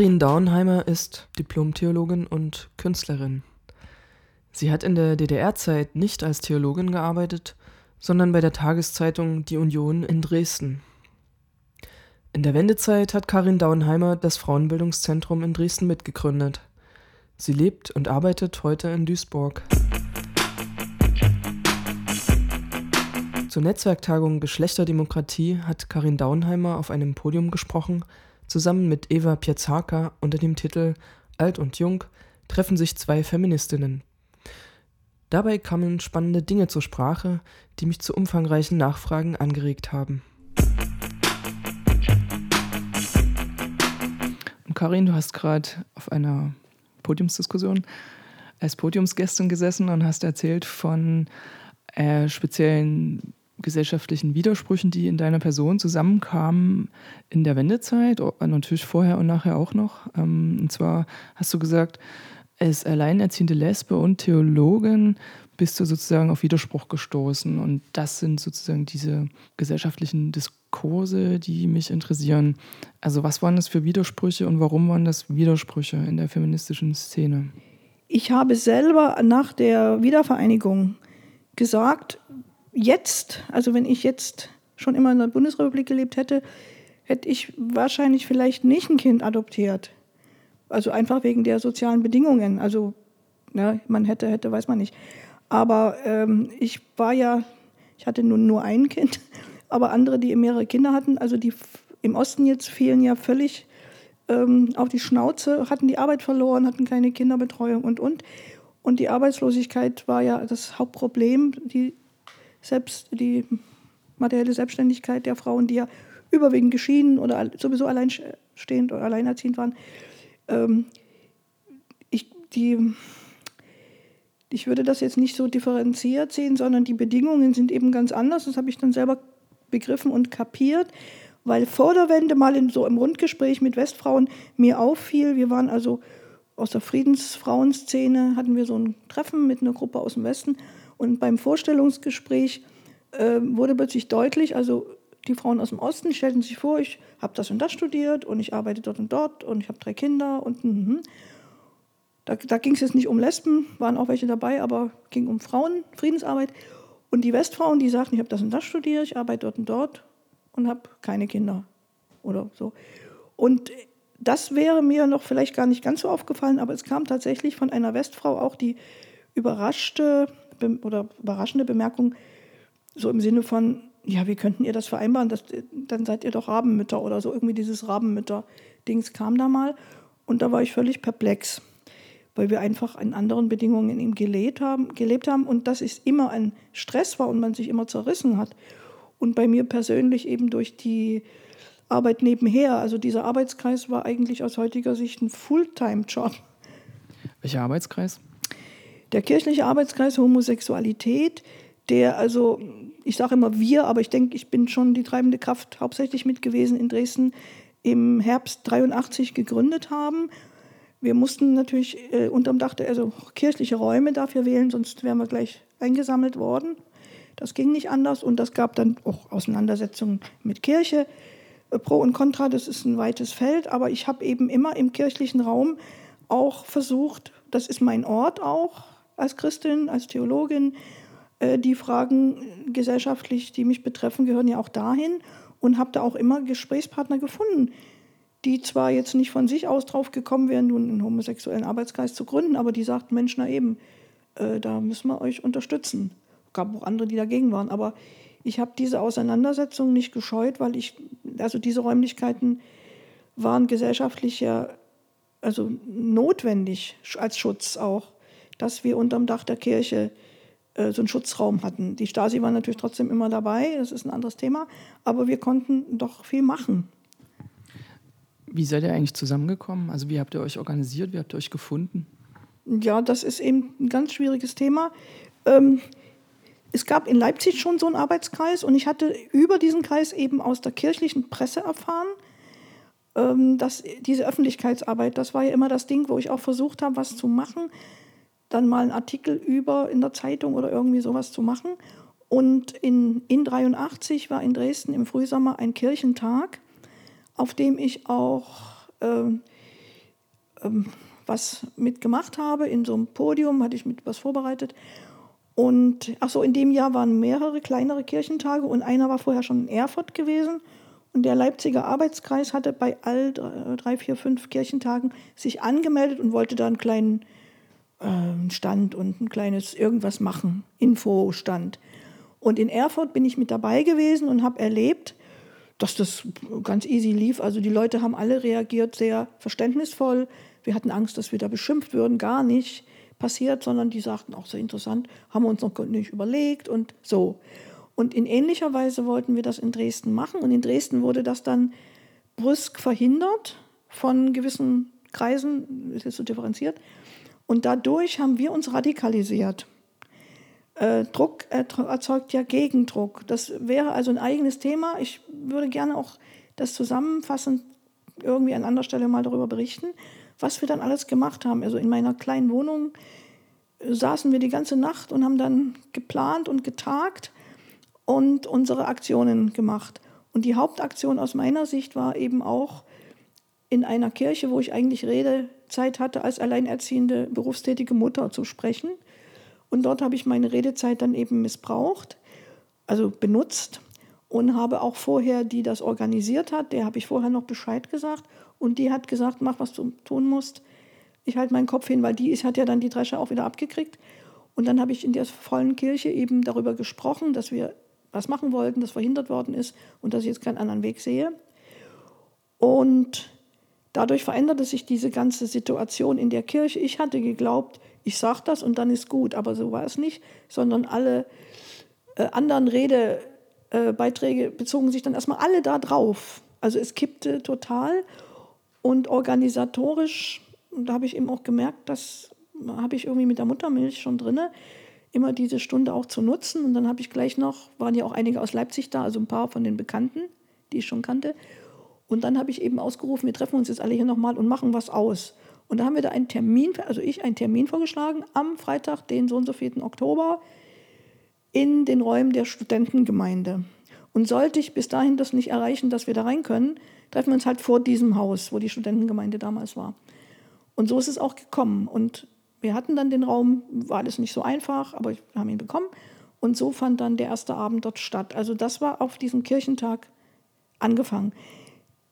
Karin Daunheimer ist Diplom-Theologin und Künstlerin. Sie hat in der DDR-Zeit nicht als Theologin gearbeitet, sondern bei der Tageszeitung Die Union in Dresden. In der Wendezeit hat Karin Daunheimer das Frauenbildungszentrum in Dresden mitgegründet. Sie lebt und arbeitet heute in Duisburg. Zur Netzwerktagung Geschlechterdemokratie hat Karin Daunheimer auf einem Podium gesprochen, zusammen mit Eva Piazarka unter dem Titel Alt und Jung treffen sich zwei Feministinnen. Dabei kamen spannende Dinge zur Sprache, die mich zu umfangreichen Nachfragen angeregt haben. Karin, du hast gerade auf einer Podiumsdiskussion als Podiumsgästin gesessen und hast erzählt von äh, speziellen gesellschaftlichen Widersprüchen, die in deiner Person zusammenkamen in der Wendezeit, natürlich vorher und nachher auch noch. Ähm, und zwar hast du gesagt, als alleinerziehende Lesbe und Theologin bist du sozusagen auf Widerspruch gestoßen. Und das sind sozusagen diese gesellschaftlichen Diskurse, die mich interessieren. Also was waren das für Widersprüche und warum waren das Widersprüche in der feministischen Szene? Ich habe selber nach der Wiedervereinigung gesagt, jetzt, also wenn ich jetzt schon immer in der Bundesrepublik gelebt hätte, hätte ich wahrscheinlich vielleicht nicht ein Kind adoptiert. Also einfach wegen der sozialen Bedingungen. Also ja, man hätte, hätte, weiß man nicht. Aber ähm, ich war ja, ich hatte nun nur ein Kind, aber andere, die mehrere Kinder hatten, also die im Osten jetzt fielen ja völlig ähm, auf die Schnauze, hatten die Arbeit verloren, hatten keine Kinderbetreuung und und. Und die Arbeitslosigkeit war ja das Hauptproblem, die, selbst, die materielle Selbstständigkeit der Frauen, die ja überwiegend geschieden oder sowieso alleinstehend oder alleinerziehend waren. Ähm, ich, die, ich würde das jetzt nicht so differenziert sehen, sondern die Bedingungen sind eben ganz anders. Das habe ich dann selber begriffen und kapiert, weil vor der Wende mal in so im Rundgespräch mit Westfrauen mir auffiel, wir waren also aus der Friedensfrauenszene hatten wir so ein Treffen mit einer Gruppe aus dem Westen und beim Vorstellungsgespräch äh, wurde plötzlich deutlich, also die Frauen aus dem Osten stellten sich vor, ich habe das und das studiert und ich arbeite dort und dort und ich habe drei Kinder und mm, da, da ging es jetzt nicht um Lesben, waren auch welche dabei, aber ging um Frauen, Friedensarbeit. Und die Westfrauen, die sagten, ich habe das und das studiert, ich arbeite dort und dort und habe keine Kinder oder so. Und das wäre mir noch vielleicht gar nicht ganz so aufgefallen, aber es kam tatsächlich von einer Westfrau auch die überraschte oder überraschende Bemerkung, so im Sinne von, ja, wie könnten ihr das vereinbaren? Das, dann seid ihr doch Rabenmütter oder so. Irgendwie dieses Rabenmütter-Dings kam da mal. Und da war ich völlig perplex, weil wir einfach in anderen Bedingungen in ihm gelebt haben, gelebt haben und dass es immer ein Stress war und man sich immer zerrissen hat. Und bei mir persönlich eben durch die Arbeit nebenher. Also dieser Arbeitskreis war eigentlich aus heutiger Sicht ein Fulltime-Job. Welcher Arbeitskreis? Der kirchliche Arbeitskreis Homosexualität, der also, ich sage immer wir, aber ich denke, ich bin schon die treibende Kraft hauptsächlich mit gewesen in Dresden, im Herbst 83 gegründet haben. Wir mussten natürlich äh, unterm Dach, also kirchliche Räume dafür wählen, sonst wären wir gleich eingesammelt worden. Das ging nicht anders und das gab dann auch Auseinandersetzungen mit Kirche. Pro und Contra, das ist ein weites Feld, aber ich habe eben immer im kirchlichen Raum auch versucht, das ist mein Ort auch als Christin, als Theologin, äh, die Fragen gesellschaftlich, die mich betreffen, gehören ja auch dahin und habe da auch immer Gesprächspartner gefunden, die zwar jetzt nicht von sich aus drauf gekommen wären, nun einen homosexuellen Arbeitskreis zu gründen, aber die sagten, Mensch, na eben, äh, da müssen wir euch unterstützen. Es gab auch andere, die dagegen waren, aber ich habe diese Auseinandersetzung nicht gescheut, weil ich, also diese Räumlichkeiten waren gesellschaftlich ja also notwendig als Schutz auch, dass wir unterm Dach der Kirche äh, so einen Schutzraum hatten. Die Stasi war natürlich trotzdem immer dabei, das ist ein anderes Thema, aber wir konnten doch viel machen. Wie seid ihr eigentlich zusammengekommen? Also wie habt ihr euch organisiert? Wie habt ihr euch gefunden? Ja, das ist eben ein ganz schwieriges Thema. Ähm, es gab in Leipzig schon so einen Arbeitskreis und ich hatte über diesen Kreis eben aus der kirchlichen Presse erfahren, ähm, dass diese Öffentlichkeitsarbeit, das war ja immer das Ding, wo ich auch versucht habe, was zu machen, dann mal einen Artikel über in der Zeitung oder irgendwie sowas zu machen. Und in, in 83 war in Dresden im Frühsommer ein Kirchentag, auf dem ich auch äh, ähm, was mitgemacht habe. In so einem Podium hatte ich mit was vorbereitet. Und ach so, in dem Jahr waren mehrere kleinere Kirchentage und einer war vorher schon in Erfurt gewesen. Und der Leipziger Arbeitskreis hatte bei all drei, vier, fünf Kirchentagen sich angemeldet und wollte da einen kleinen äh, Stand und ein kleines irgendwas machen, Infostand. Und in Erfurt bin ich mit dabei gewesen und habe erlebt, dass das ganz easy lief. Also die Leute haben alle reagiert sehr verständnisvoll. Wir hatten Angst, dass wir da beschimpft würden, gar nicht passiert, sondern die sagten auch so interessant, haben wir uns noch nicht überlegt und so. Und in ähnlicher Weise wollten wir das in Dresden machen. Und in Dresden wurde das dann brüsk verhindert von gewissen Kreisen, ist jetzt so differenziert. Und dadurch haben wir uns radikalisiert. Äh, Druck erzeugt ja Gegendruck. Das wäre also ein eigenes Thema. Ich würde gerne auch das zusammenfassend irgendwie an anderer Stelle mal darüber berichten, was wir dann alles gemacht haben. Also in meiner kleinen Wohnung saßen wir die ganze Nacht und haben dann geplant und getagt und unsere Aktionen gemacht. Und die Hauptaktion aus meiner Sicht war eben auch in einer Kirche, wo ich eigentlich Redezeit hatte, als alleinerziehende berufstätige Mutter zu sprechen. Und dort habe ich meine Redezeit dann eben missbraucht, also benutzt und habe auch vorher, die das organisiert hat, der habe ich vorher noch Bescheid gesagt und die hat gesagt, mach, was du tun musst. Ich halte meinen Kopf hin, weil die ist, hat ja dann die Dresche auch wieder abgekriegt. Und dann habe ich in der vollen Kirche eben darüber gesprochen, dass wir was machen wollten, das verhindert worden ist und dass ich jetzt keinen anderen Weg sehe. Und dadurch veränderte sich diese ganze Situation in der Kirche. Ich hatte geglaubt, ich sage das und dann ist gut, aber so war es nicht, sondern alle äh, anderen Redebeiträge äh, bezogen sich dann erstmal alle da drauf. Also es kippte total und organisatorisch, da habe ich eben auch gemerkt, das habe ich irgendwie mit der Muttermilch schon drinne immer diese Stunde auch zu nutzen. Und dann habe ich gleich noch, waren ja auch einige aus Leipzig da, also ein paar von den Bekannten, die ich schon kannte. Und dann habe ich eben ausgerufen, wir treffen uns jetzt alle hier nochmal und machen was aus. Und da haben wir da einen Termin, also ich einen Termin vorgeschlagen, am Freitag, den so und so 4. Oktober, in den Räumen der Studentengemeinde. Und sollte ich bis dahin das nicht erreichen, dass wir da rein können, treffen wir uns halt vor diesem Haus, wo die Studentengemeinde damals war. Und so ist es auch gekommen. Und wir hatten dann den Raum, war alles nicht so einfach, aber wir haben ihn bekommen. Und so fand dann der erste Abend dort statt. Also das war auf diesem Kirchentag angefangen.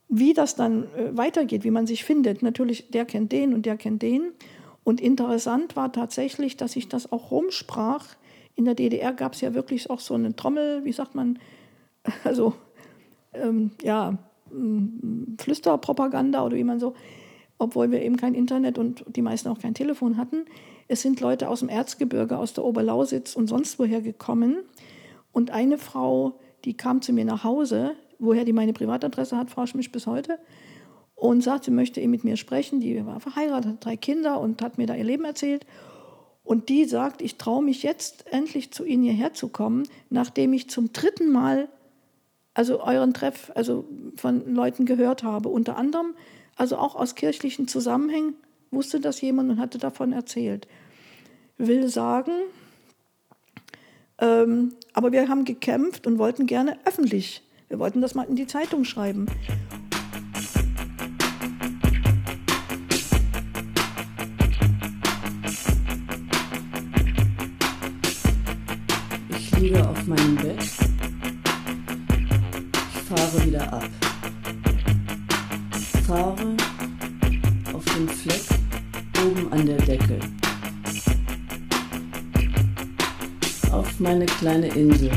Wie das dann äh, weitergeht, wie man sich findet, natürlich, der kennt den und der kennt den. Und interessant war tatsächlich, dass sich das auch rumsprach. In der DDR gab es ja wirklich auch so eine Trommel, wie sagt man, also ähm, ja, Flüsterpropaganda oder wie man so obwohl wir eben kein Internet und die meisten auch kein Telefon hatten. Es sind Leute aus dem Erzgebirge, aus der Oberlausitz und sonst woher gekommen. Und eine Frau, die kam zu mir nach Hause, woher die meine Privatadresse hat, ich mich bis heute, und sagte, sie möchte eben mit mir sprechen. Die war verheiratet, hat drei Kinder und hat mir da ihr Leben erzählt. Und die sagt, ich traue mich jetzt endlich zu Ihnen hierher zu kommen, nachdem ich zum dritten Mal also euren Treff also von Leuten gehört habe. Unter anderem also auch aus kirchlichen Zusammenhängen wusste das jemand und hatte davon erzählt. Will sagen, ähm, aber wir haben gekämpft und wollten gerne öffentlich. Wir wollten das mal in die Zeitung schreiben. Ich liege auf meinem Bett. Ich fahre wieder ab fahre auf dem Fleck oben an der Decke. Auf meine kleine Insel.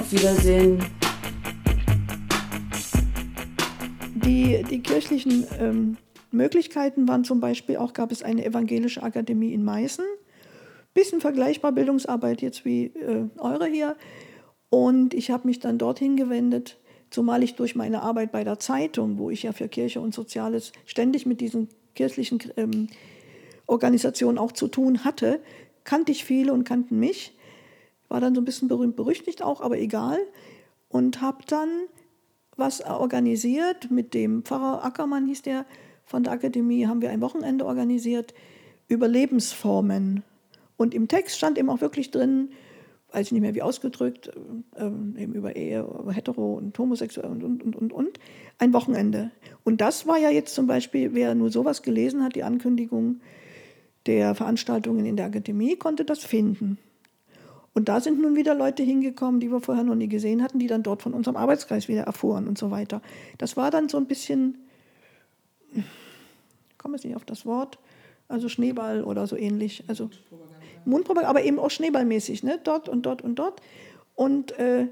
Auf Wiedersehen. Die, die kirchlichen ähm, Möglichkeiten waren zum Beispiel auch, gab es eine evangelische Akademie in Meißen. Bisschen vergleichbar Bildungsarbeit jetzt wie äh, eure hier. Und ich habe mich dann dorthin gewendet Zumal ich durch meine Arbeit bei der Zeitung, wo ich ja für Kirche und Soziales ständig mit diesen kirchlichen ähm, Organisationen auch zu tun hatte, kannte ich viele und kannten mich. War dann so ein bisschen berühmt berüchtigt auch, aber egal. Und habe dann was organisiert mit dem Pfarrer Ackermann, hieß der von der Akademie, haben wir ein Wochenende organisiert über Lebensformen. Und im Text stand eben auch wirklich drin, weiß ich nicht mehr wie ausgedrückt, ähm, eben über Ehe, über hetero und homosexuell und, und, und, und, und, ein Wochenende. Und das war ja jetzt zum Beispiel, wer nur sowas gelesen hat, die Ankündigung der Veranstaltungen in der Akademie, konnte das finden. Und da sind nun wieder Leute hingekommen, die wir vorher noch nie gesehen hatten, die dann dort von unserem Arbeitskreis wieder erfuhren und so weiter. Das war dann so ein bisschen, ich komme jetzt nicht auf das Wort, also Schneeball oder so ähnlich. Also Mundpropaganda, Mundpropaganda aber eben auch schneeballmäßig, ne? dort und dort und dort. Und äh,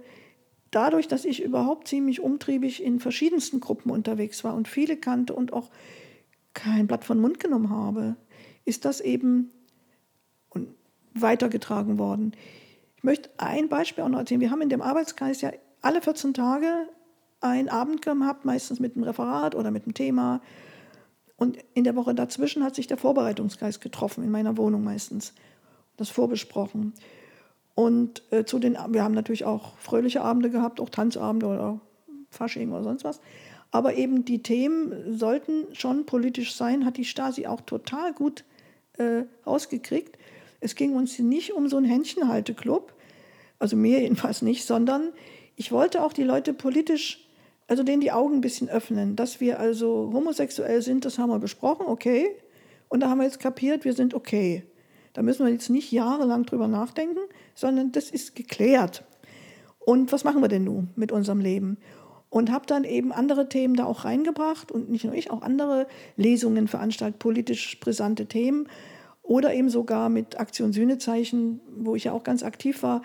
dadurch, dass ich überhaupt ziemlich umtriebig in verschiedensten Gruppen unterwegs war und viele kannte und auch kein Blatt von Mund genommen habe, ist das eben weitergetragen worden. Möchte ein Beispiel auch noch erzählen. Wir haben in dem Arbeitskreis ja alle 14 Tage einen Abend gehabt, meistens mit einem Referat oder mit einem Thema. Und in der Woche dazwischen hat sich der Vorbereitungskreis getroffen, in meiner Wohnung meistens, das vorbesprochen. Und äh, zu den, wir haben natürlich auch fröhliche Abende gehabt, auch Tanzabende oder Fasching oder sonst was. Aber eben die Themen sollten schon politisch sein, hat die Stasi auch total gut äh, ausgekriegt. Es ging uns nicht um so einen Händchenhalteklub, also mir jedenfalls nicht, sondern ich wollte auch die Leute politisch, also denen die Augen ein bisschen öffnen, dass wir also homosexuell sind, das haben wir besprochen, okay. Und da haben wir jetzt kapiert, wir sind okay. Da müssen wir jetzt nicht jahrelang drüber nachdenken, sondern das ist geklärt. Und was machen wir denn nun mit unserem Leben? Und habe dann eben andere Themen da auch reingebracht und nicht nur ich, auch andere Lesungen veranstaltet, politisch brisante Themen oder eben sogar mit Aktion Sühnezeichen, wo ich ja auch ganz aktiv war,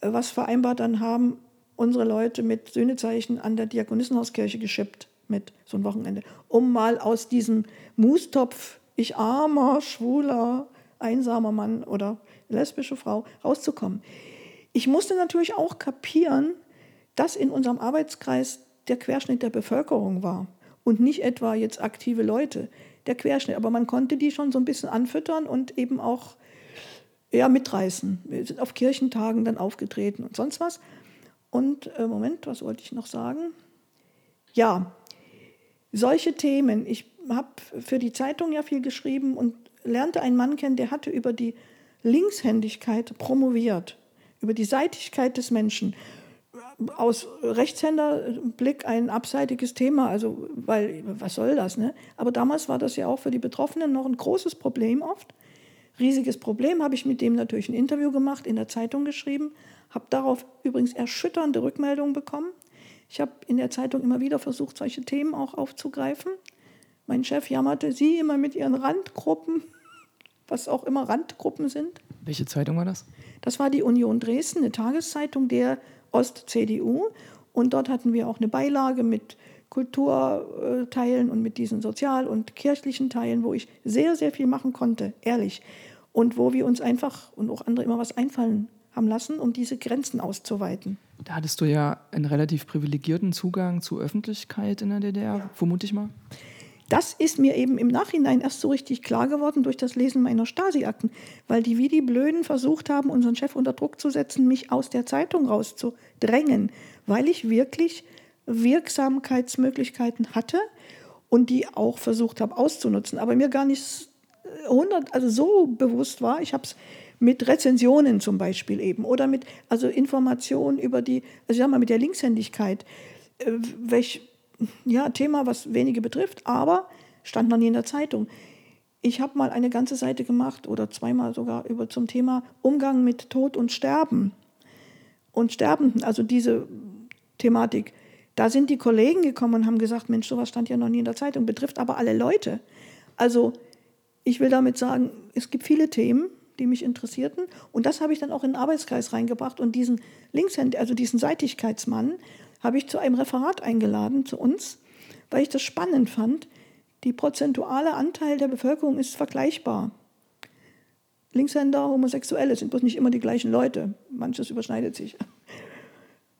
was vereinbart dann haben unsere Leute mit Sühnezeichen an der Diakonissenhauskirche geschippt mit so ein Wochenende, um mal aus diesem Mustopf, ich armer, schwuler, einsamer Mann oder lesbische Frau rauszukommen. Ich musste natürlich auch kapieren, dass in unserem Arbeitskreis der Querschnitt der Bevölkerung war und nicht etwa jetzt aktive Leute der Querschnitt. Aber man konnte die schon so ein bisschen anfüttern und eben auch ja, mitreißen. Wir sind auf Kirchentagen dann aufgetreten und sonst was. Und äh, Moment, was wollte ich noch sagen? Ja, solche Themen. Ich habe für die Zeitung ja viel geschrieben und lernte einen Mann kennen, der hatte über die Linkshändigkeit promoviert, über die Seitigkeit des Menschen aus Rechtshänderblick ein abseitiges Thema, also weil was soll das, ne? Aber damals war das ja auch für die Betroffenen noch ein großes Problem oft. Riesiges Problem, habe ich mit dem natürlich ein Interview gemacht, in der Zeitung geschrieben, habe darauf übrigens erschütternde Rückmeldungen bekommen. Ich habe in der Zeitung immer wieder versucht, solche Themen auch aufzugreifen. Mein Chef jammerte sie immer mit ihren Randgruppen, was auch immer Randgruppen sind. Welche Zeitung war das? Das war die Union Dresden, eine Tageszeitung der Ost-CDU. Und dort hatten wir auch eine Beilage mit Kulturteilen und mit diesen sozial- und kirchlichen Teilen, wo ich sehr, sehr viel machen konnte, ehrlich. Und wo wir uns einfach und auch andere immer was einfallen haben lassen, um diese Grenzen auszuweiten. Da hattest du ja einen relativ privilegierten Zugang zur Öffentlichkeit in der DDR, vermute ich mal. Das ist mir eben im Nachhinein erst so richtig klar geworden durch das Lesen meiner Stasi-Akten, weil die wie die Blöden versucht haben, unseren Chef unter Druck zu setzen, mich aus der Zeitung rauszudrängen, weil ich wirklich Wirksamkeitsmöglichkeiten hatte und die auch versucht habe auszunutzen, aber mir gar nicht 100, also so bewusst war, ich habe es mit Rezensionen zum Beispiel eben oder mit also Informationen über die, also ich sag mal mit der Linkshändigkeit, äh, welch ja, Thema, was wenige betrifft, aber stand noch nie in der Zeitung. Ich habe mal eine ganze Seite gemacht oder zweimal sogar über zum Thema Umgang mit Tod und Sterben. Und Sterbenden, also diese Thematik. Da sind die Kollegen gekommen und haben gesagt, Mensch, sowas stand ja noch nie in der Zeitung, betrifft aber alle Leute. Also ich will damit sagen, es gibt viele Themen, die mich interessierten. Und das habe ich dann auch in den Arbeitskreis reingebracht. Und diesen Linkshänder, also diesen Seitigkeitsmann, habe ich zu einem Referat eingeladen, zu uns, weil ich das spannend fand. Die prozentuale Anteil der Bevölkerung ist vergleichbar. Linkshänder, Homosexuelle sind bloß nicht immer die gleichen Leute. Manches überschneidet sich.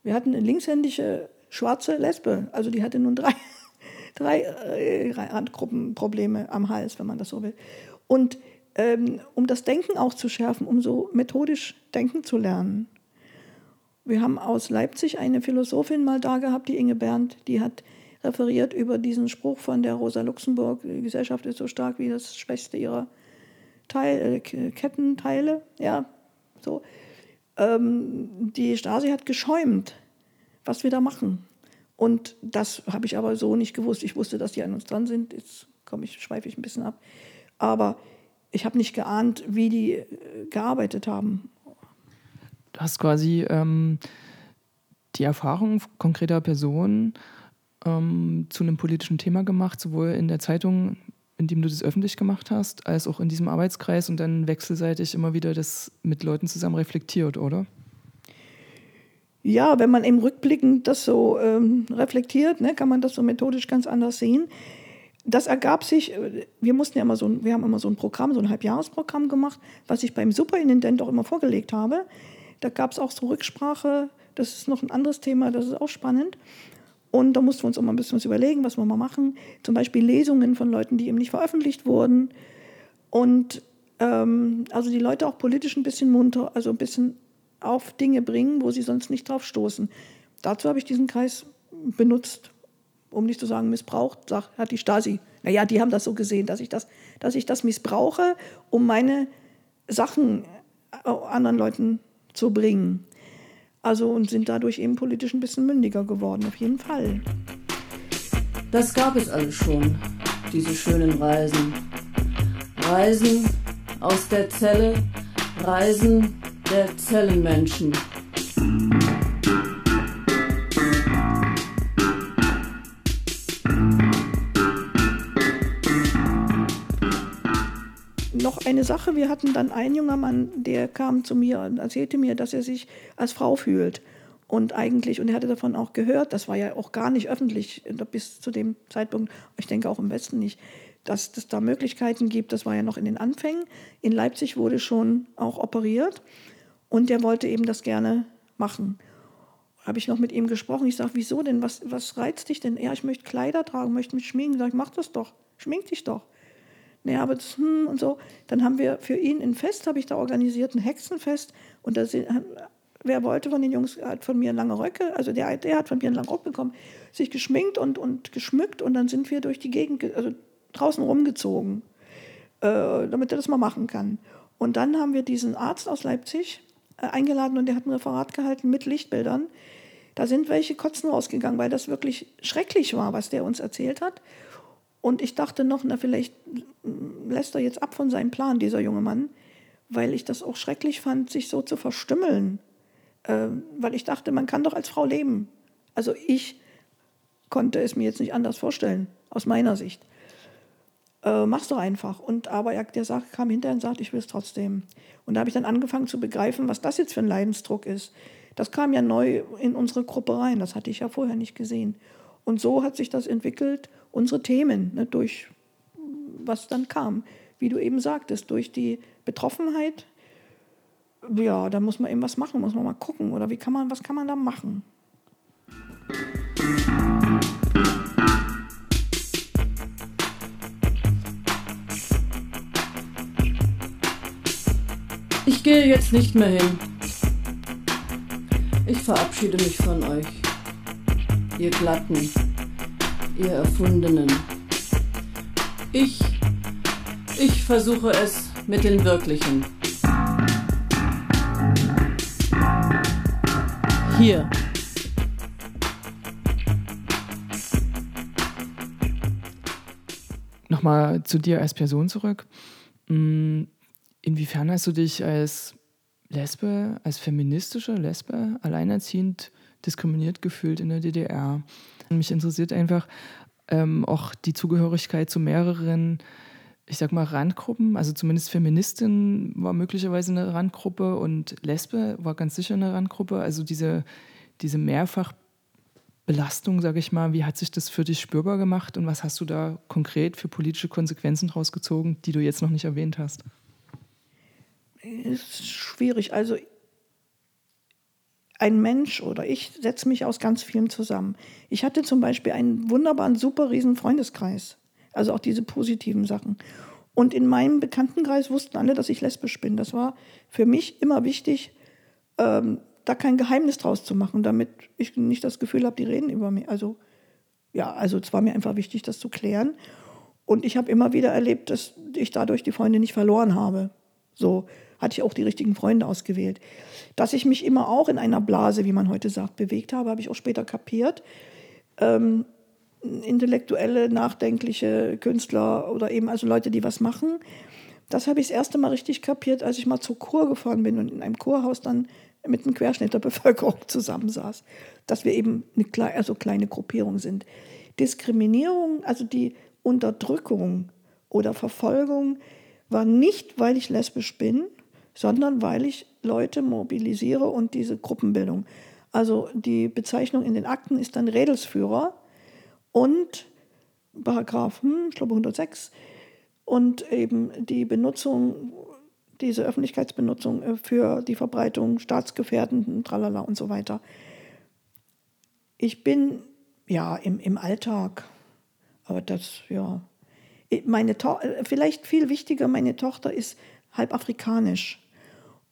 Wir hatten eine linkshändige schwarze Lesbe, also die hatte nun drei, drei äh, Randgruppenprobleme am Hals, wenn man das so will. Und ähm, um das Denken auch zu schärfen, um so methodisch denken zu lernen. Wir haben aus Leipzig eine Philosophin mal da gehabt, die Inge Berndt, die hat referiert über diesen Spruch von der Rosa Luxemburg, die Gesellschaft ist so stark wie das Schwächste ihrer Teil, äh, Kettenteile. Ja, so. ähm, die Stasi hat geschäumt, was wir da machen. Und das habe ich aber so nicht gewusst. Ich wusste, dass die an uns dran sind. Jetzt komme ich, schweife ich ein bisschen ab. Aber ich habe nicht geahnt, wie die äh, gearbeitet haben. Du hast quasi ähm, die Erfahrung konkreter Personen ähm, zu einem politischen Thema gemacht, sowohl in der Zeitung, in dem du das öffentlich gemacht hast, als auch in diesem Arbeitskreis und dann wechselseitig immer wieder das mit Leuten zusammen reflektiert, oder? Ja, wenn man eben rückblickend das so ähm, reflektiert, ne, kann man das so methodisch ganz anders sehen. Das ergab sich, äh, wir mussten ja immer so, wir haben immer so ein Programm, so ein Halbjahresprogramm gemacht, was ich beim Superintendent auch immer vorgelegt habe. Da gab es auch so Rücksprache, das ist noch ein anderes Thema, das ist auch spannend. Und da mussten wir uns auch mal ein bisschen was überlegen, was wir mal machen. Zum Beispiel Lesungen von Leuten, die eben nicht veröffentlicht wurden. Und ähm, also die Leute auch politisch ein bisschen munter, also ein bisschen auf Dinge bringen, wo sie sonst nicht drauf stoßen. Dazu habe ich diesen Kreis benutzt, um nicht zu sagen missbraucht, sagt, hat die Stasi. Naja, die haben das so gesehen, dass ich das, dass ich das missbrauche, um meine Sachen äh, anderen Leuten zu bringen. Also und sind dadurch eben politisch ein bisschen mündiger geworden, auf jeden Fall. Das gab es alles schon, diese schönen Reisen. Reisen aus der Zelle, Reisen der Zellenmenschen. noch eine Sache, wir hatten dann einen junger Mann, der kam zu mir und erzählte mir, dass er sich als Frau fühlt. Und eigentlich, und er hatte davon auch gehört, das war ja auch gar nicht öffentlich bis zu dem Zeitpunkt, ich denke auch im Westen nicht, dass es da Möglichkeiten gibt. Das war ja noch in den Anfängen. In Leipzig wurde schon auch operiert und der wollte eben das gerne machen. Habe ich noch mit ihm gesprochen. Ich sage, wieso denn? Was, was reizt dich denn? Ja, ich möchte Kleider tragen, möchte mich schminken. Sag ich, mach das doch. Schmink dich doch naja, aber das, hm, und so. Dann haben wir für ihn ein Fest, habe ich da organisiert, ein Hexenfest. Und da sind, wer wollte von den Jungs, hat von mir lange Röcke, also der, der hat von mir einen langen Rock bekommen, sich geschminkt und, und geschmückt und dann sind wir durch die Gegend, also draußen rumgezogen, äh, damit er das mal machen kann. Und dann haben wir diesen Arzt aus Leipzig eingeladen und der hat ein Referat gehalten mit Lichtbildern. Da sind welche kotzen rausgegangen, weil das wirklich schrecklich war, was der uns erzählt hat. Und ich dachte noch, na, vielleicht lässt er jetzt ab von seinem Plan, dieser junge Mann, weil ich das auch schrecklich fand, sich so zu verstümmeln. Äh, weil ich dachte, man kann doch als Frau leben. Also ich konnte es mir jetzt nicht anders vorstellen, aus meiner Sicht. Äh, mach's doch einfach. Und aber er, der sagt, kam hinterher und sagt, ich will es trotzdem. Und da habe ich dann angefangen zu begreifen, was das jetzt für ein Leidensdruck ist. Das kam ja neu in unsere Gruppe rein, das hatte ich ja vorher nicht gesehen. Und so hat sich das entwickelt, unsere Themen, ne, durch was dann kam. Wie du eben sagtest, durch die Betroffenheit, ja, da muss man eben was machen, muss man mal gucken. Oder wie kann man, was kann man da machen? Gehe jetzt nicht mehr hin. Ich verabschiede mich von euch ihr Glatten, ihr Erfundenen. Ich, ich versuche es mit den Wirklichen. Hier. Nochmal zu dir als Person zurück. Mm, inwiefern hast du dich als Lesbe, als feministische Lesbe, alleinerziehend diskriminiert gefühlt in der DDR. Mich interessiert einfach ähm, auch die Zugehörigkeit zu mehreren, ich sag mal, Randgruppen. Also zumindest Feministin war möglicherweise eine Randgruppe und Lesbe war ganz sicher eine Randgruppe. Also diese, diese Mehrfachbelastung, sage ich mal, wie hat sich das für dich spürbar gemacht und was hast du da konkret für politische Konsequenzen draus gezogen, die du jetzt noch nicht erwähnt hast? Ist schwierig. Also ein Mensch oder ich setze mich aus ganz vielen zusammen. Ich hatte zum Beispiel einen wunderbaren, super riesen Freundeskreis. Also auch diese positiven Sachen. Und in meinem Bekanntenkreis wussten alle, dass ich lesbisch bin. Das war für mich immer wichtig, ähm, da kein Geheimnis draus zu machen, damit ich nicht das Gefühl habe, die reden über mich. Also ja, also es war mir einfach wichtig, das zu klären. Und ich habe immer wieder erlebt, dass ich dadurch die Freunde nicht verloren habe. So, hatte ich auch die richtigen Freunde ausgewählt. Dass ich mich immer auch in einer Blase, wie man heute sagt, bewegt habe, habe ich auch später kapiert. Ähm, intellektuelle, nachdenkliche Künstler oder eben also Leute, die was machen. Das habe ich das erste Mal richtig kapiert, als ich mal zur Chor gefahren bin und in einem Chorhaus dann mit einem Querschnitt der Bevölkerung zusammensaß. Dass wir eben eine also kleine Gruppierung sind. Diskriminierung, also die Unterdrückung oder Verfolgung, war nicht, weil ich lesbisch bin, sondern weil ich Leute mobilisiere und diese Gruppenbildung. Also die Bezeichnung in den Akten ist dann Redelsführer und Paragraph, hm, ich glaube 106, und eben die Benutzung, diese Öffentlichkeitsbenutzung äh, für die Verbreitung staatsgefährdenden, tralala und so weiter. Ich bin ja im, im Alltag, aber das, ja. Meine to äh, vielleicht viel wichtiger, meine Tochter ist halb afrikanisch.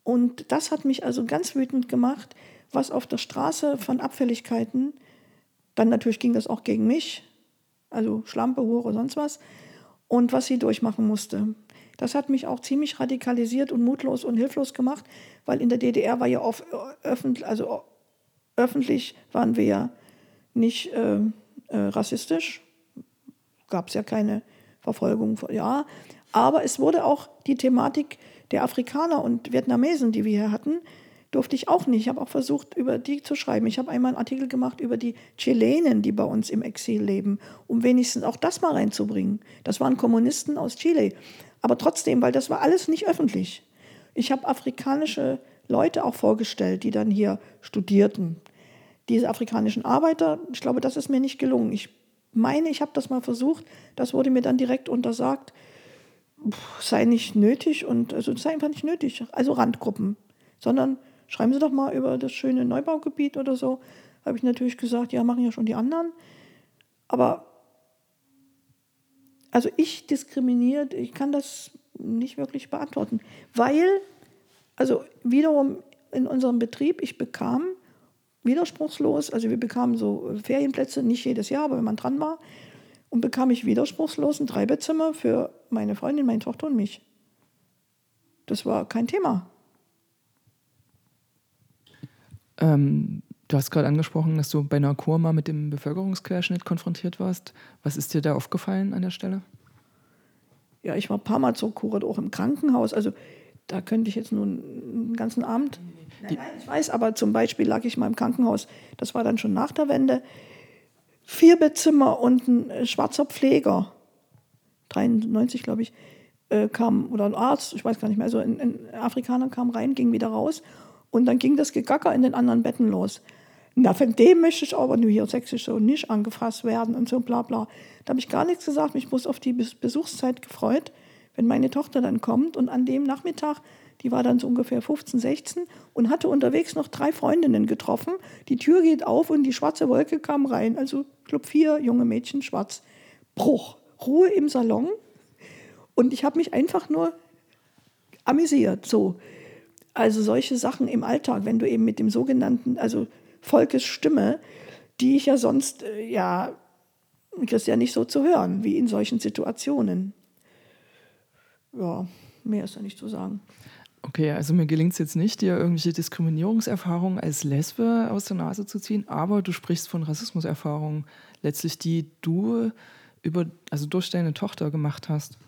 Und das hat mich also ganz wütend gemacht, was auf der Straße von Abfälligkeiten, dann natürlich ging das auch gegen mich, also Schlampe, Hure, sonst was, und was sie durchmachen musste. Das hat mich auch ziemlich radikalisiert und mutlos und hilflos gemacht, weil in der DDR war ja oft öffentlich, also öffentlich waren wir ja nicht äh, äh, rassistisch, gab es ja keine Verfolgung, ja, aber es wurde auch die Thematik der Afrikaner und Vietnamesen, die wir hier hatten, durfte ich auch nicht. Ich habe auch versucht, über die zu schreiben. Ich habe einmal einen Artikel gemacht über die Chilenen, die bei uns im Exil leben, um wenigstens auch das mal reinzubringen. Das waren Kommunisten aus Chile. Aber trotzdem, weil das war alles nicht öffentlich. Ich habe afrikanische Leute auch vorgestellt, die dann hier studierten. Diese afrikanischen Arbeiter, ich glaube, das ist mir nicht gelungen. Ich meine, ich habe das mal versucht. Das wurde mir dann direkt untersagt. Sei nicht nötig und also sei einfach nicht nötig. Also Randgruppen, sondern schreiben Sie doch mal über das schöne Neubaugebiet oder so. Habe ich natürlich gesagt, ja, machen ja schon die anderen. Aber also ich diskriminiert, ich kann das nicht wirklich beantworten, weil, also wiederum in unserem Betrieb, ich bekam widerspruchslos, also wir bekamen so Ferienplätze, nicht jedes Jahr, aber wenn man dran war, und bekam ich widerspruchslos ein Dreibettzimmer für meine Freundin, meine Tochter und mich. Das war kein Thema. Ähm, du hast gerade angesprochen, dass du bei einer Kur mal mit dem Bevölkerungsquerschnitt konfrontiert warst. Was ist dir da aufgefallen an der Stelle? Ja, ich war ein paar Mal zur Kur, auch im Krankenhaus. Also da könnte ich jetzt nun einen ganzen Abend. Nein, nein, ich weiß, aber zum Beispiel lag ich mal im Krankenhaus. Das war dann schon nach der Wende. Vier Bettzimmer und ein äh, schwarzer Pfleger, 93 glaube ich, äh, kam, oder ein Arzt, ich weiß gar nicht mehr, also ein, ein Afrikaner kam rein, ging wieder raus und dann ging das Gegacker in den anderen Betten los. Na, von dem möchte ich aber nur hier sächsisch so nicht angefasst werden und so bla bla. Da habe ich gar nichts gesagt. Ich muss auf die Besuchszeit gefreut, wenn meine Tochter dann kommt. Und an dem Nachmittag, die war dann so ungefähr 15, 16 und hatte unterwegs noch drei Freundinnen getroffen. Die Tür geht auf und die schwarze Wolke kam rein. Also, glaube, vier junge Mädchen schwarz. Bruch. Ruhe im Salon. Und ich habe mich einfach nur amüsiert. So. Also solche Sachen im Alltag, wenn du eben mit dem sogenannten, also Volkes Stimme, die ich ja sonst, äh, ja, kriegst ja nicht so zu hören, wie in solchen Situationen. Ja, mehr ist ja nicht zu sagen. Okay, also mir gelingt es jetzt nicht, dir irgendwelche Diskriminierungserfahrungen als Lesbe aus der Nase zu ziehen, aber du sprichst von Rassismuserfahrungen, letztlich die du über, also durch deine Tochter gemacht hast.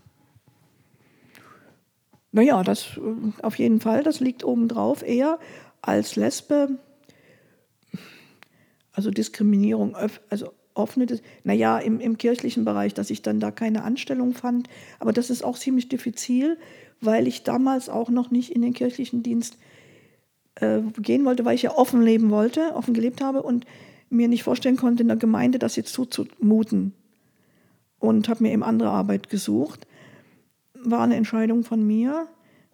Naja, das äh, auf jeden Fall, das liegt obendrauf eher als Lesbe. Also Diskriminierung, also offene, naja, im, im kirchlichen Bereich, dass ich dann da keine Anstellung fand. Aber das ist auch ziemlich diffizil, weil ich damals auch noch nicht in den kirchlichen Dienst äh, gehen wollte, weil ich ja offen leben wollte, offen gelebt habe und mir nicht vorstellen konnte, in der Gemeinde das jetzt zuzumuten. Und habe mir eben andere Arbeit gesucht war eine Entscheidung von mir,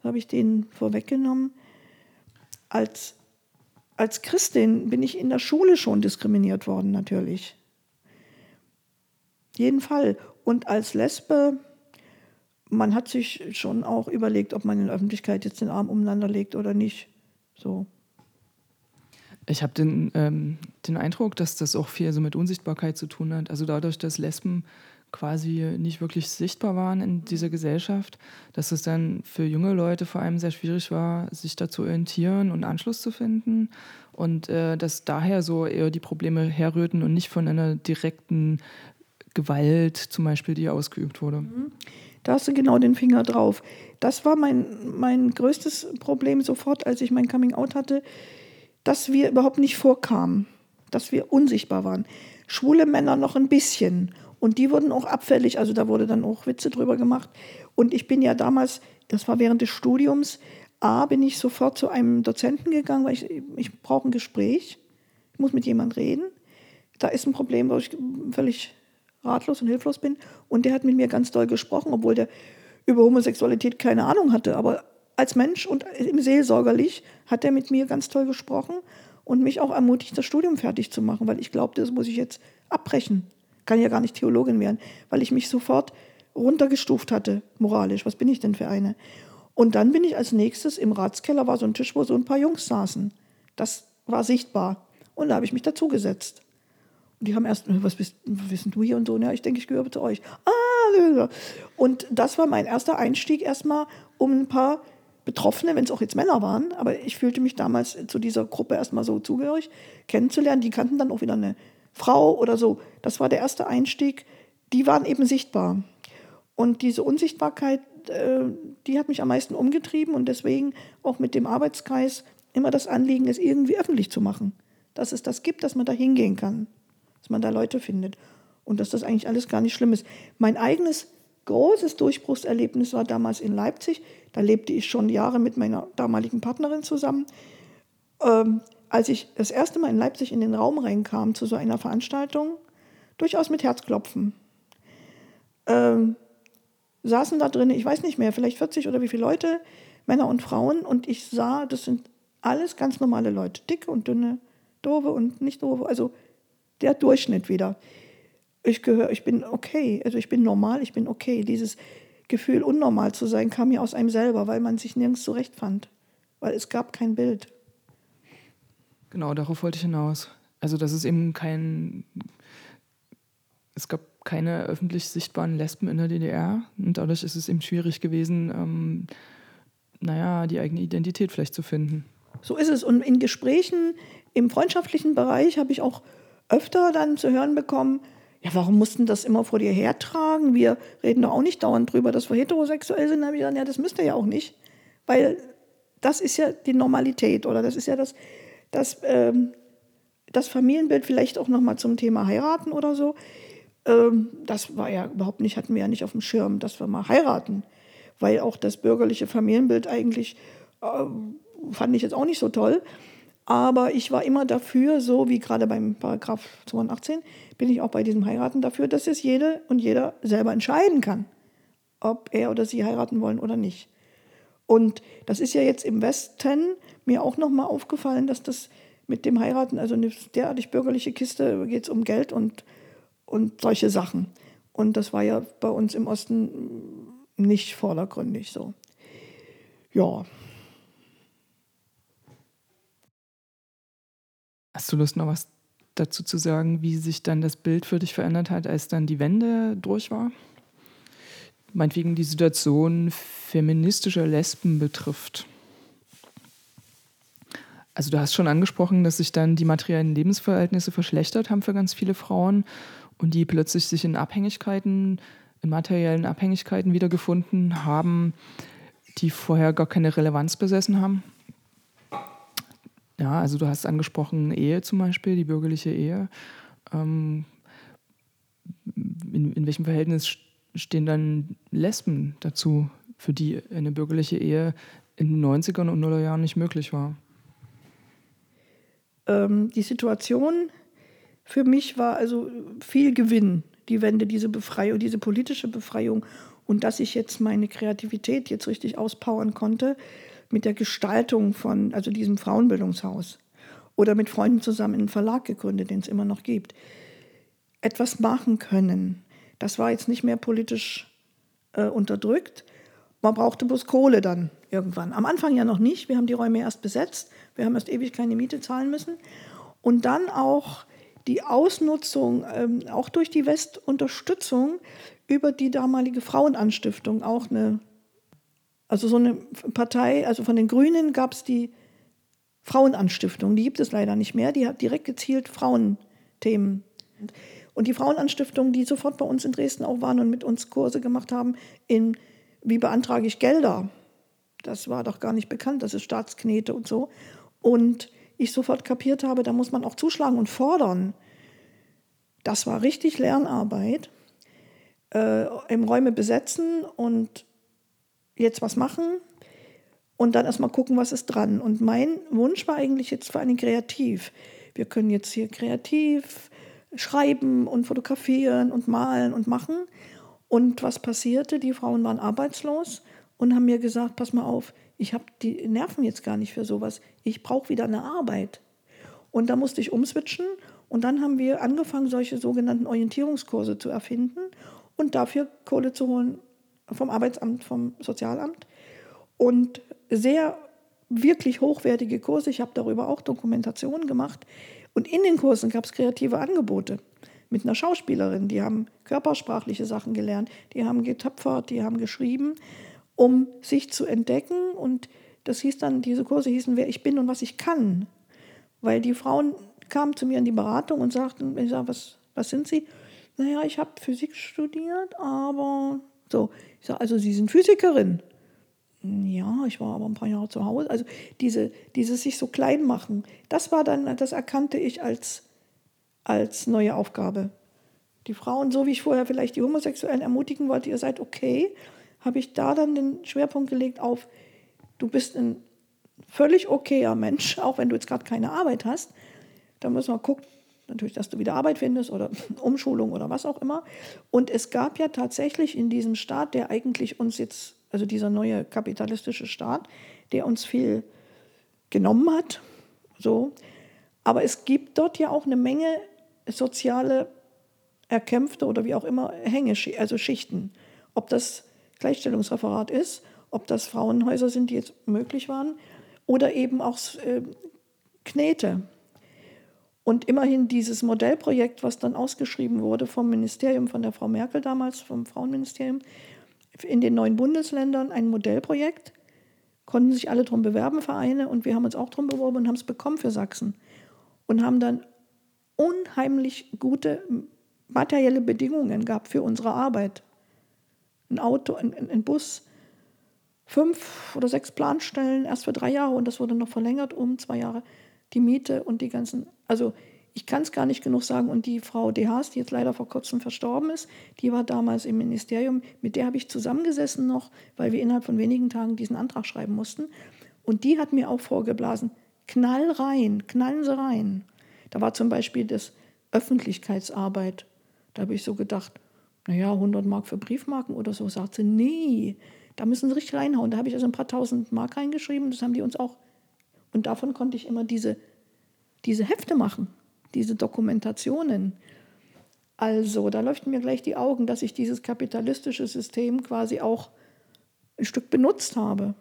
habe ich den vorweggenommen. Als, als Christin bin ich in der Schule schon diskriminiert worden, natürlich. Jeden Fall. Und als Lesbe, man hat sich schon auch überlegt, ob man in der Öffentlichkeit jetzt den Arm umeinander legt oder nicht. So. Ich habe den, ähm, den Eindruck, dass das auch viel so mit Unsichtbarkeit zu tun hat. Also dadurch, dass Lesben quasi nicht wirklich sichtbar waren in dieser Gesellschaft, dass es dann für junge Leute vor allem sehr schwierig war, sich da zu orientieren und Anschluss zu finden und äh, dass daher so eher die Probleme herrührten und nicht von einer direkten Gewalt zum Beispiel, die ausgeübt wurde. Mhm. Da hast du genau den Finger drauf. Das war mein, mein größtes Problem sofort, als ich mein Coming Out hatte, dass wir überhaupt nicht vorkamen, dass wir unsichtbar waren. Schwule Männer noch ein bisschen und die wurden auch abfällig, also da wurde dann auch Witze drüber gemacht. Und ich bin ja damals, das war während des Studiums, A, bin ich sofort zu einem Dozenten gegangen, weil ich, ich brauche ein Gespräch, ich muss mit jemandem reden. Da ist ein Problem, wo ich völlig ratlos und hilflos bin. Und der hat mit mir ganz doll gesprochen, obwohl der über Homosexualität keine Ahnung hatte. Aber als Mensch und im Seelsorgerlich hat er mit mir ganz toll gesprochen und mich auch ermutigt, das Studium fertig zu machen, weil ich glaubte, das muss ich jetzt abbrechen kann ja gar nicht Theologin werden, weil ich mich sofort runtergestuft hatte, moralisch. Was bin ich denn für eine? Und dann bin ich als nächstes im Ratskeller, war so ein Tisch, wo so ein paar Jungs saßen. Das war sichtbar. Und da habe ich mich dazugesetzt. Die haben erst, was bist, was bist du hier und so? Ja, ich denke, ich gehöre zu euch. Ah, und das war mein erster Einstieg erstmal, um ein paar Betroffene, wenn es auch jetzt Männer waren, aber ich fühlte mich damals zu dieser Gruppe erstmal so zugehörig, kennenzulernen. Die kannten dann auch wieder eine Frau oder so. Das war der erste Einstieg. Die waren eben sichtbar. Und diese Unsichtbarkeit, äh, die hat mich am meisten umgetrieben und deswegen auch mit dem Arbeitskreis immer das Anliegen, es irgendwie öffentlich zu machen. Dass es das gibt, dass man da hingehen kann, dass man da Leute findet und dass das eigentlich alles gar nicht schlimm ist. Mein eigenes großes Durchbruchserlebnis war damals in Leipzig. Da lebte ich schon Jahre mit meiner damaligen Partnerin zusammen. Ähm, als ich das erste Mal in Leipzig in den Raum reinkam zu so einer Veranstaltung, durchaus mit Herzklopfen. Ähm, saßen da drin, ich weiß nicht mehr, vielleicht 40 oder wie viele Leute, Männer und Frauen, und ich sah, das sind alles ganz normale Leute, dicke und dünne, doofe und nicht doofe, also der Durchschnitt wieder. Ich gehöre, ich bin okay, also ich bin normal, ich bin okay. Dieses Gefühl, unnormal zu sein, kam mir aus einem selber, weil man sich nirgends zurecht fand, weil es gab kein Bild. Genau, darauf wollte ich hinaus. Also, dass es eben kein. Es gab keine öffentlich sichtbaren Lesben in der DDR und dadurch ist es eben schwierig gewesen, ähm, naja, die eigene Identität vielleicht zu finden. So ist es. Und in Gesprächen im freundschaftlichen Bereich habe ich auch öfter dann zu hören bekommen, ja, warum mussten das immer vor dir hertragen? Wir reden doch auch nicht dauernd drüber, dass wir heterosexuell sind. Da habe ich gesagt, ja, das müsst ihr ja auch nicht, weil das ist ja die Normalität oder das ist ja das, dass ähm, das Familienbild vielleicht auch nochmal zum Thema heiraten oder so, ähm, das war ja überhaupt nicht, hatten wir ja nicht auf dem Schirm, dass wir mal heiraten, weil auch das bürgerliche Familienbild eigentlich äh, fand ich jetzt auch nicht so toll. Aber ich war immer dafür, so wie gerade beim Paragraph 218, bin ich auch bei diesem Heiraten dafür, dass es jede und jeder selber entscheiden kann, ob er oder sie heiraten wollen oder nicht. Und das ist ja jetzt im Westen mir auch nochmal aufgefallen, dass das mit dem Heiraten, also eine derartig bürgerliche Kiste, geht es um Geld und, und solche Sachen. Und das war ja bei uns im Osten nicht vordergründig so. Ja. Hast du Lust, noch was dazu zu sagen, wie sich dann das Bild für dich verändert hat, als dann die Wende durch war? meinetwegen die Situation feministischer Lesben betrifft. Also du hast schon angesprochen, dass sich dann die materiellen Lebensverhältnisse verschlechtert haben für ganz viele Frauen und die plötzlich sich in Abhängigkeiten, in materiellen Abhängigkeiten wiedergefunden haben, die vorher gar keine Relevanz besessen haben. Ja, also du hast angesprochen Ehe zum Beispiel, die bürgerliche Ehe. Ähm, in, in welchem Verhältnis stehen dann Lesben dazu, für die eine bürgerliche Ehe in den 90ern und Nullerjahren nicht möglich war? Ähm, die Situation für mich war also viel Gewinn, die Wende, diese Befreiung, diese politische Befreiung und dass ich jetzt meine Kreativität jetzt richtig auspowern konnte mit der Gestaltung von also diesem Frauenbildungshaus oder mit Freunden zusammen einen Verlag gegründet, den es immer noch gibt. Etwas machen können, das war jetzt nicht mehr politisch äh, unterdrückt. Man brauchte bloß Kohle dann irgendwann. Am Anfang ja noch nicht. Wir haben die Räume erst besetzt. Wir haben erst ewig keine Miete zahlen müssen. Und dann auch die Ausnutzung, ähm, auch durch die Westunterstützung über die damalige Frauenanstiftung, auch eine, also so eine Partei, also von den Grünen gab es die Frauenanstiftung, die gibt es leider nicht mehr, die hat direkt gezielt Frauenthemen. Und die Frauenanstiftung, die sofort bei uns in Dresden auch waren und mit uns Kurse gemacht haben, in wie beantrage ich Gelder, das war doch gar nicht bekannt, das ist Staatsknete und so. Und ich sofort kapiert habe, da muss man auch zuschlagen und fordern. Das war richtig Lernarbeit. Äh, Im Räume besetzen und jetzt was machen und dann erstmal gucken, was ist dran. Und mein Wunsch war eigentlich jetzt vor allem kreativ. Wir können jetzt hier kreativ schreiben und fotografieren und malen und machen. Und was passierte? Die Frauen waren arbeitslos und haben mir gesagt, pass mal auf, ich habe die Nerven jetzt gar nicht für sowas. Ich brauche wieder eine Arbeit. Und da musste ich umswitchen und dann haben wir angefangen, solche sogenannten Orientierungskurse zu erfinden und dafür Kohle zu holen vom Arbeitsamt, vom Sozialamt. Und sehr wirklich hochwertige Kurse. Ich habe darüber auch Dokumentationen gemacht. Und in den Kursen gab es kreative Angebote mit einer Schauspielerin. Die haben körpersprachliche Sachen gelernt, die haben getöpfert, die haben geschrieben um sich zu entdecken. Und das hieß dann, diese Kurse hießen, wer ich bin und was ich kann. Weil die Frauen kamen zu mir in die Beratung und sagten, ich sage, was, was sind Sie? Naja, ich habe Physik studiert, aber so. Ich sage, also Sie sind Physikerin. Ja, ich war aber ein paar Jahre zu Hause. Also diese, dieses sich so klein machen, das war dann, das erkannte ich als, als neue Aufgabe. Die Frauen, so wie ich vorher vielleicht die Homosexuellen ermutigen wollte, ihr seid okay, habe ich da dann den Schwerpunkt gelegt auf, du bist ein völlig okayer Mensch, auch wenn du jetzt gerade keine Arbeit hast. Da müssen wir gucken, natürlich, dass du wieder Arbeit findest oder Umschulung oder was auch immer. Und es gab ja tatsächlich in diesem Staat, der eigentlich uns jetzt, also dieser neue kapitalistische Staat, der uns viel genommen hat, so. Aber es gibt dort ja auch eine Menge soziale erkämpfte oder wie auch immer Hänge, also Schichten. Ob das Gleichstellungsreferat ist, ob das Frauenhäuser sind, die jetzt möglich waren, oder eben auch äh, Knete. Und immerhin dieses Modellprojekt, was dann ausgeschrieben wurde vom Ministerium, von der Frau Merkel damals, vom Frauenministerium, in den neuen Bundesländern ein Modellprojekt, konnten sich alle darum bewerben, Vereine, und wir haben uns auch darum beworben und haben es bekommen für Sachsen. Und haben dann unheimlich gute materielle Bedingungen gehabt für unsere Arbeit ein Auto, ein, ein Bus, fünf oder sechs Planstellen, erst für drei Jahre und das wurde noch verlängert um zwei Jahre. Die Miete und die ganzen, also ich kann es gar nicht genug sagen. Und die Frau De Haas, die jetzt leider vor kurzem verstorben ist, die war damals im Ministerium, mit der habe ich zusammengesessen noch, weil wir innerhalb von wenigen Tagen diesen Antrag schreiben mussten. Und die hat mir auch vorgeblasen, knall rein, knallen Sie rein. Da war zum Beispiel das Öffentlichkeitsarbeit. Da habe ich so gedacht, naja, 100 Mark für Briefmarken oder so. Sagt sie, nee, da müssen sie richtig reinhauen. Da habe ich also ein paar tausend Mark reingeschrieben, das haben die uns auch. Und davon konnte ich immer diese, diese Hefte machen, diese Dokumentationen. Also, da leuchten mir gleich die Augen, dass ich dieses kapitalistische System quasi auch ein Stück benutzt habe.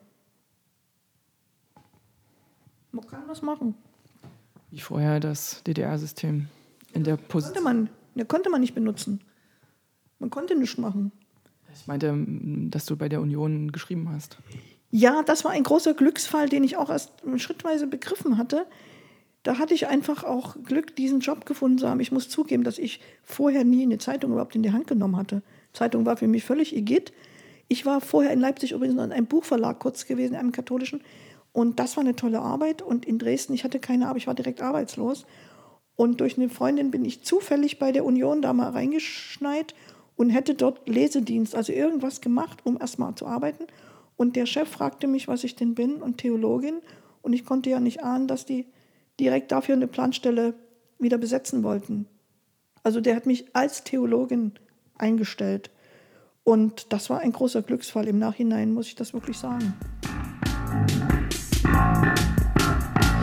Man kann das machen. Wie vorher das DDR-System in der Position. Konnte man, ne, konnte man nicht benutzen. Man konnte nichts machen. Ich meinte, dass du bei der Union geschrieben hast. Ja, das war ein großer Glücksfall, den ich auch erst schrittweise begriffen hatte. Da hatte ich einfach auch Glück, diesen Job gefunden zu haben. Ich muss zugeben, dass ich vorher nie eine Zeitung überhaupt in die Hand genommen hatte. Zeitung war für mich völlig igitt. Ich war vorher in Leipzig übrigens in einem Buchverlag kurz gewesen, einem katholischen. Und das war eine tolle Arbeit. Und in Dresden, ich hatte keine Arbeit, ich war direkt arbeitslos. Und durch eine Freundin bin ich zufällig bei der Union da mal reingeschneit und hätte dort Lesedienst, also irgendwas gemacht, um erstmal zu arbeiten. Und der Chef fragte mich, was ich denn bin und Theologin. Und ich konnte ja nicht ahnen, dass die direkt dafür eine Planstelle wieder besetzen wollten. Also der hat mich als Theologin eingestellt. Und das war ein großer Glücksfall. Im Nachhinein muss ich das wirklich sagen.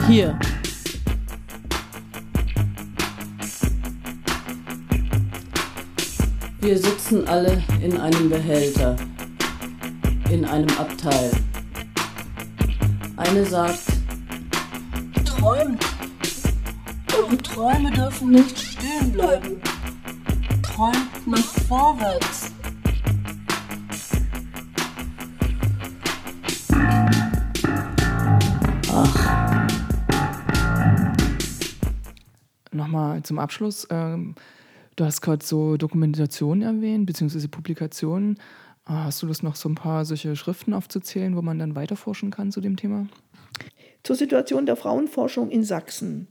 Hier Wir sitzen alle in einem Behälter, in einem Abteil. Eine sagt, träumt. Und Träume dürfen nicht stehen bleiben. Träumt nach vorwärts. Nochmal zum Abschluss. Ähm, du hast gerade so Dokumentationen erwähnt, beziehungsweise Publikationen. Ah, hast du Lust, noch so ein paar solche Schriften aufzuzählen, wo man dann weiterforschen kann zu dem Thema? Zur Situation der Frauenforschung in Sachsen.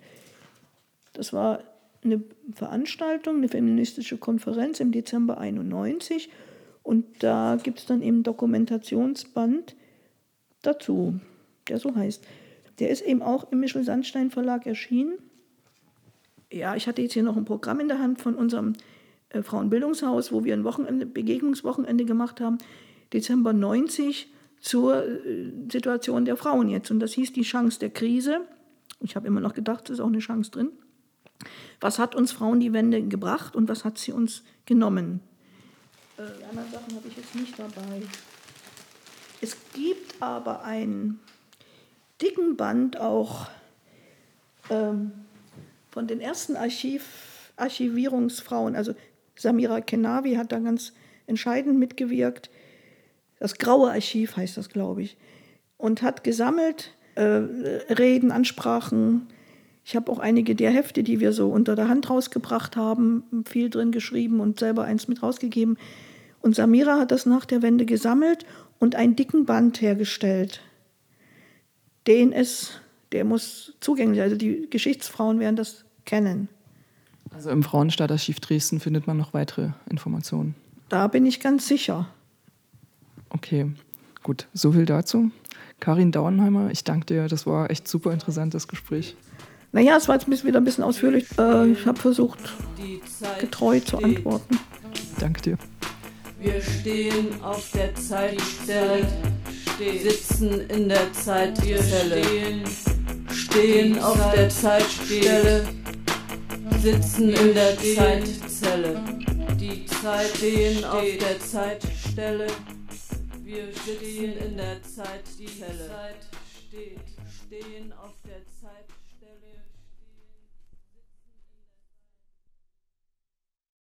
Das war eine Veranstaltung, eine feministische Konferenz im Dezember 91 und da gibt es dann eben Dokumentationsband dazu, der so heißt. Der ist eben auch im Michel Sandstein Verlag erschienen. Ja, ich hatte jetzt hier noch ein Programm in der Hand von unserem äh, Frauenbildungshaus, wo wir ein Wochenende, Begegnungswochenende gemacht haben, Dezember 90 zur äh, Situation der Frauen jetzt. Und das hieß die Chance der Krise. Ich habe immer noch gedacht, es ist auch eine Chance drin. Was hat uns Frauen die Wende gebracht und was hat sie uns genommen? Äh, die anderen Sachen habe ich jetzt nicht dabei. Es gibt aber einen dicken Band auch ähm, von den ersten Archiv, Archivierungsfrauen, also Samira Kenavi hat da ganz entscheidend mitgewirkt. Das Graue Archiv heißt das, glaube ich. Und hat gesammelt äh, Reden, Ansprachen. Ich habe auch einige der Hefte, die wir so unter der Hand rausgebracht haben, viel drin geschrieben und selber eins mit rausgegeben. Und Samira hat das nach der Wende gesammelt und einen dicken Band hergestellt, den es, der muss zugänglich, also die Geschichtsfrauen werden das kennen. Also im Frauenstadtarchiv Dresden findet man noch weitere Informationen. Da bin ich ganz sicher. Okay, gut, so viel dazu. Karin Dauenheimer, ich danke dir, das war echt super interessantes Gespräch. Naja, es war jetzt wieder ein bisschen ausführlich. Äh, ich habe versucht, getreu zu antworten. Danke dir. Wir stehen auf der Zeitstelle, sitzen in der Zeitzelle, stehen auf der Zeitstelle, sitzen in der Zeitzelle. Die Zeit stehen auf der Zeitstelle. Wir stehen in der Zeitzelle. Die Zeit steht, stehen auf der Zeitstelle.